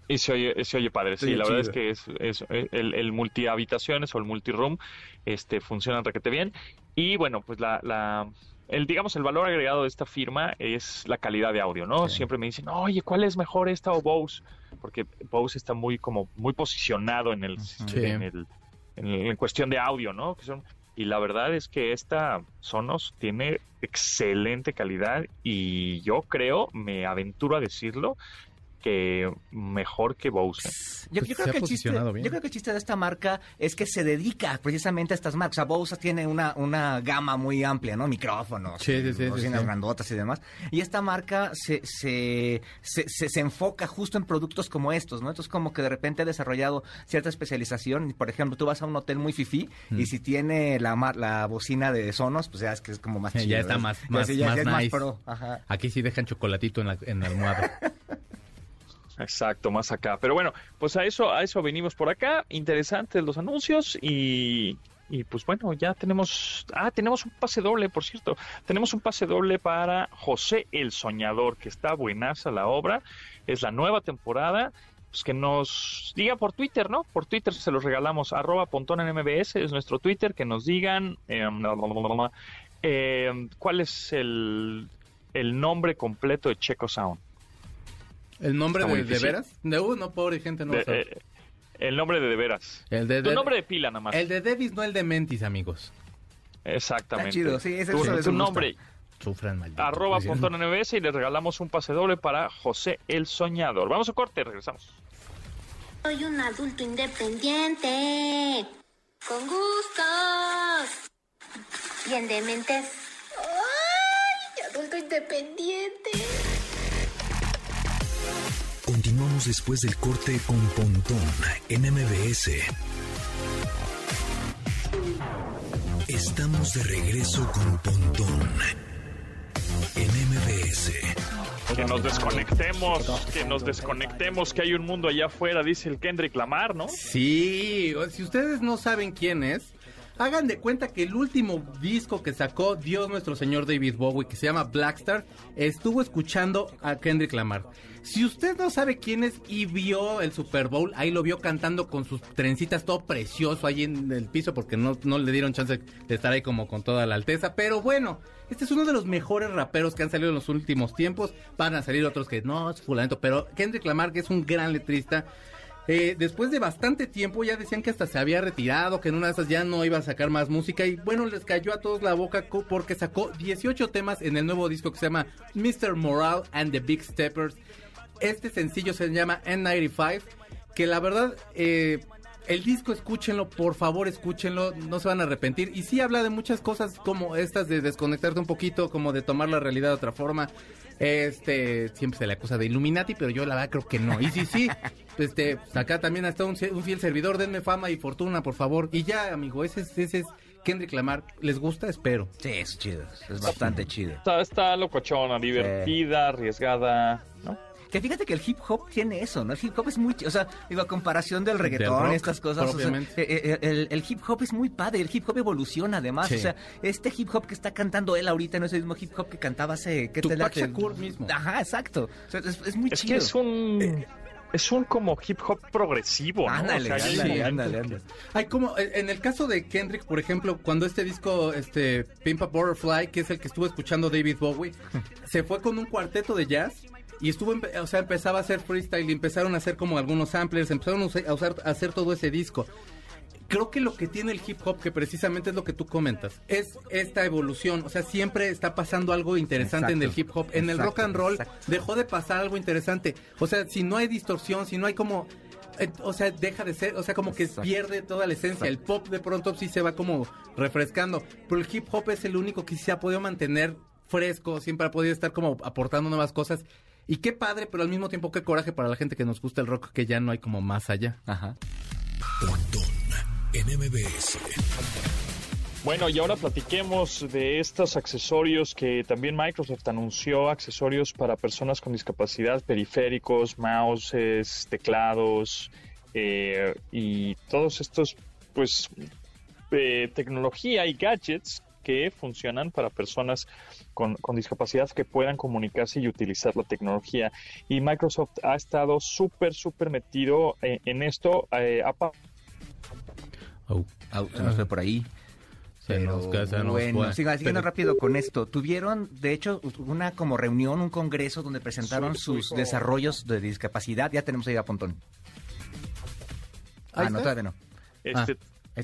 Y se oye, se oye padre, sí, la verdad es que es, el, el multi-habitaciones o el multi-room este, funciona requete bien. Y bueno, pues la, la el, digamos, el valor agregado de esta firma es la calidad de audio, ¿no? Siempre me dicen, oye, ¿cuál es mejor esta o Bose? Porque Bose está muy, como, muy posicionado en el, en, el en, cuestión de audio, ¿no? Que son, y la verdad es que esta Sonos tiene excelente calidad y yo creo, me aventuro a decirlo, que mejor que Bose. Yo, creo que el chiste, de esta marca es que se dedica precisamente a estas marcas. O sea, Bose tiene una, una gama muy amplia, ¿no? Micrófonos, sí, grandotas y demás. Y esta marca se, se, se, enfoca justo en productos como estos, ¿no? Entonces, como que de repente ha desarrollado cierta especialización. Por ejemplo, tú vas a un hotel muy fifí y mm. si tiene la, la bocina de Sonos, pues ya es que es como más chido. Ya está más, más, más, pro. Aquí sí dejan chocolatito en la, en la almohada. Exacto, más acá. Pero bueno, pues a eso, a eso venimos por acá. Interesantes los anuncios y, y pues bueno, ya tenemos, ah, tenemos un pase doble, por cierto. Tenemos un pase doble para José el Soñador, que está buenaza la obra. Es la nueva temporada. Pues que nos diga por Twitter, ¿no? Por Twitter se los regalamos, arroba pontón en MBS, es nuestro Twitter, que nos digan eh, cuál es el, el nombre completo de Checo Sound. ¿El nombre de, de veras? De uno, pobre gente, no eh, El nombre de de veras. El de, tu nombre de pila nada más. El de Davis, no el de Mentis, amigos. Exactamente. chido, sí, ese tu, tu nombre. Sufran maldito. Arroba punto NBS y le regalamos un pase doble para José el Soñador. Vamos a corte, regresamos. Soy un adulto independiente. Con gustos. Bien dementes. ¡Ay! Adulto independiente. Continuamos después del corte con Pontón en MBS. Estamos de regreso con Pontón en MBS. Que nos desconectemos, que nos desconectemos, que hay un mundo allá afuera, dice el Kendrick Lamar, ¿no? Sí, si ustedes no saben quién es, Hagan de cuenta que el último disco que sacó Dios nuestro señor David Bowie, que se llama Blackstar, estuvo escuchando a Kendrick Lamar. Si usted no sabe quién es y vio el Super Bowl, ahí lo vio cantando con sus trencitas todo precioso ahí en el piso porque no, no le dieron chance de estar ahí como con toda la alteza. Pero bueno, este es uno de los mejores raperos que han salido en los últimos tiempos. Van a salir otros que no, es fulanito, pero Kendrick Lamar que es un gran letrista eh, después de bastante tiempo ya decían que hasta se había retirado, que en una de esas ya no iba a sacar más música y bueno, les cayó a todos la boca porque sacó 18 temas en el nuevo disco que se llama Mr. Moral and the Big Steppers. Este sencillo se llama N95, que la verdad... Eh, el disco escúchenlo, por favor escúchenlo, no se van a arrepentir. Y sí habla de muchas cosas como estas de desconectarte un poquito, como de tomar la realidad de otra forma. Este, siempre se le acusa de Illuminati, pero yo la verdad creo que no. Y sí, sí, este, acá también está un, un fiel servidor, denme fama y fortuna, por favor. Y ya, amigo, ese, ese es Kendrick Lamar. ¿Les gusta? Espero. Sí, es chido, es bastante chido. Está, está locochona, divertida, arriesgada, ¿no? Que fíjate que el hip hop tiene eso, ¿no? El hip hop es muy, o sea, digo, a comparación del reggaetón, rock, estas cosas, o sea, eh, eh, el, el, hip hop es muy padre, el hip hop evoluciona además, Sí. o sea, este hip hop que está cantando él ahorita no es el mismo hip hop que cantaba hace, ¿qué te Tupac late? Shakur mismo. Ajá, exacto. O sea, es, es muy Es chido. que es un... Es un como hip hop progresivo, ¿no? Ándale, O sea, hay ándale, ándale, ándale. Hay como, eh, en el caso de Kendrick, por ejemplo, cuando este disco, este, Pimp a Butterfly, que es el que estuvo escuchando David Bowie, se fue con un cuarteto de jazz y estuvo, o sea, empezaba a hacer freestyle y empezaron a hacer como algunos samplers, empezaron a usar, hacer todo ese disco. Creo que lo que tiene el hip hop, que precisamente es lo que tú comentas, es esta evolución. O sea, siempre está pasando algo interesante en el Exacto, hip hop. En el exacto, rock and roll exacto. dejó de pasar algo interesante. O sea, si no hay distorsión, si no hay como... eh, O sea, deja de ser, o sea, como que Exacto. pierde toda la esencia. El pop de pronto sí se va como refrescando. Pero el hip hop es el único que sí se ha podido mantener fresco, siempre ha podido estar como aportando nuevas cosas. Y qué padre, pero al mismo tiempo qué coraje para la gente que nos gusta el rock, que ya no hay como más allá. Ajá. Pontón en MBS. Bueno, y ahora platiquemos de estos accesorios que también Microsoft anunció, accesorios para personas con discapacidad, periféricos, mouses, teclados eh, y todos estos, pues, eh, tecnología y gadgets que funcionan para personas con, con discapacidad que puedan comunicarse y utilizar la tecnología. Y Microsoft ha estado súper, súper metido eh, en esto. eh, Oh. Se nos fue por ahí. Se Pero nos ca- se nos bueno, fue. siga- siguiendo Pero- rápido con esto. Tuvieron, de hecho, una como reunión, un congreso donde presentaron Su- su sus hijo- desarrollos de discapacidad. Ya tenemos ahí a Pontón. Ah, no, todavía no. este, Ahí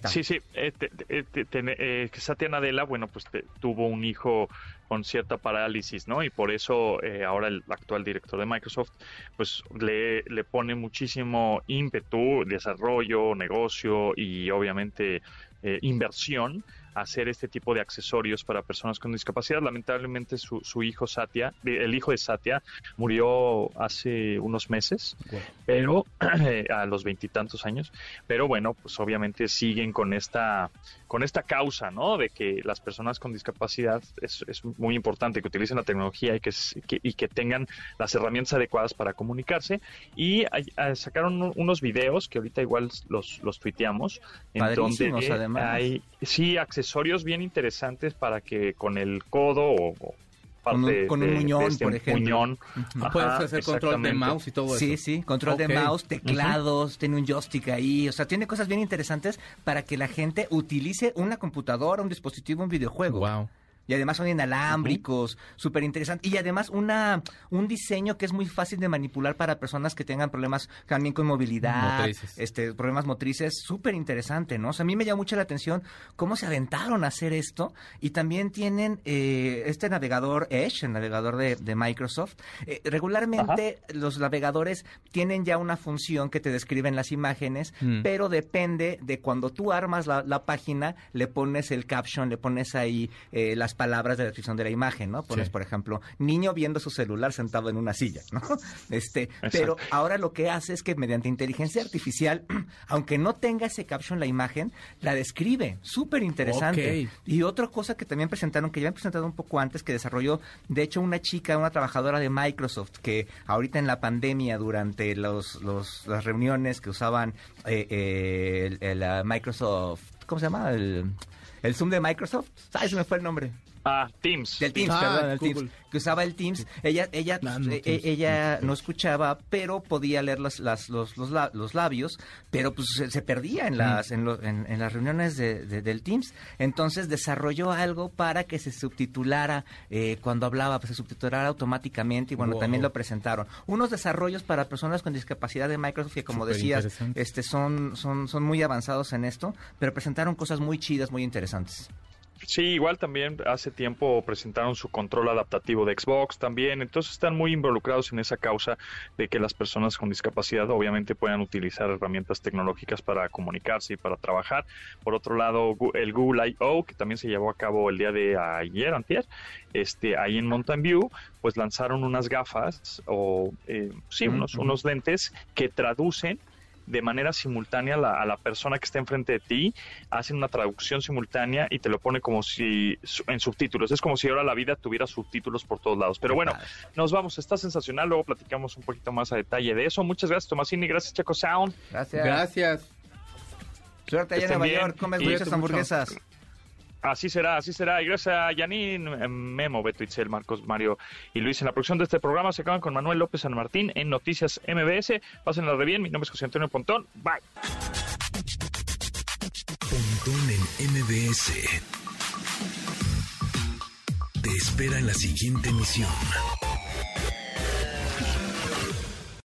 Sí, sí. te- te- te- te- que Satya bueno, pues te- tuvo un hijo con cierta parálisis, ¿no? Y por eso ahora el actual director de Microsoft, pues le, le pone muchísimo ímpetu, desarrollo, negocio y obviamente inversión hacer este tipo de accesorios para personas con discapacidad. Lamentablemente su, su hijo Satya, el hijo de Satya, murió hace unos meses, pero a los veintitantos años pero bueno, pues obviamente siguen con esta, con esta causa, ¿no? De que las personas con discapacidad es, es muy importante que utilicen la tecnología y que, que- y que tengan las herramientas adecuadas para comunicarse. Y hay- ah, sacaron un- unos videos que ahorita igual los, los tuiteamos, en donde además. hay, sí, accesorios bien interesantes para que con el codo o, o Con un- parte con un de- de muñón, este por ejemplo. muñón. Puedes hacer control de mouse y todo eso. Sí, sí, control de mouse, teclados, tiene un joystick ahí, o sea, tiene cosas bien interesantes para que la gente utilice una computadora, un dispositivo, un videojuego. Wow. Y además son inalámbricos, súper interesante. Y además una, un diseño que es muy fácil de manipular para personas que tengan problemas también con movilidad, Motrices. este, problemas motrices, súper interesante, ¿no? O sea, a mí me llama mucho la atención cómo se aventaron a hacer esto. Y también tienen eh, este navegador Edge, el navegador de, de Microsoft. Eh, regularmente los navegadores tienen ya una función que te describen las imágenes, Mm. pero depende de cuando tú armas la, la página, le pones el caption, le pones ahí eh, las palabras de la descripción de la imagen, ¿no? Pones, Sí. por ejemplo, niño viendo su celular sentado en una silla, ¿no? Este, pero ahora lo que hace es que mediante inteligencia artificial, aunque no tenga ese caption la imagen, la describe. Súper interesante. Y otra cosa que también presentaron, que ya han presentado un poco antes, que desarrolló, de hecho, una chica, una trabajadora de Microsoft, que ahorita en la pandemia, durante los, los- las reuniones que usaban eh, eh, el, el, Microsoft, ¿cómo se llama? El, el Zoom de Microsoft. Ay, se me fue el nombre. Ah, Teams. Del Teams, Ah, perdón, del Google. Teams, que usaba el Teams. Ella, ella, Ah, no, eh, Teams. ella no escuchaba, pero podía leer los, las- los, los, la- los labios, pero pues se, se perdía en las, en, lo- en- en las reuniones de- de- del Teams. Entonces desarrolló algo para que se subtitulara eh, cuando hablaba, pues se subtitulara automáticamente y bueno, Wow. también lo presentaron. Unos desarrollos para personas con discapacidad de Microsoft que como decías, Superinteresante. este son, son, son muy avanzados en esto, pero presentaron cosas muy chidas, muy interesantes. Sí, igual también hace tiempo presentaron su control adaptativo de Xbox también, entonces están muy involucrados en esa causa de que las personas con discapacidad obviamente puedan utilizar herramientas tecnológicas para comunicarse y para trabajar. Por otro lado, el Google I.O., que también se llevó a cabo el día de ayer, antier, este, ahí en Mountain View, pues lanzaron unas gafas o, eh, sí, unos, Ujú. unos lentes que traducen de manera simultánea a la, a la persona que está enfrente de ti, hacen una traducción simultánea y te lo pone como si en subtítulos. Es como si ahora la vida tuviera subtítulos por todos lados. Pero bueno, nos vamos, está sensacional. Luego platicamos un poquito más a detalle de eso. Muchas gracias, Tomasini. Gracias, Checo Sound. Gracias. Gracias. Suerte allá en Nueva bien. York, comes Y- muchas hamburguesas. Así será, así será. Y gracias a Janine, Memo, Beto Marcos, Mario y Luis. En la producción de este programa se acaban con Manuel López San Martín en Noticias MBS. Pásenla re bien. Mi nombre es José Antonio Pontón. Bye. Pontón en MBS. Te espera en la siguiente emisión.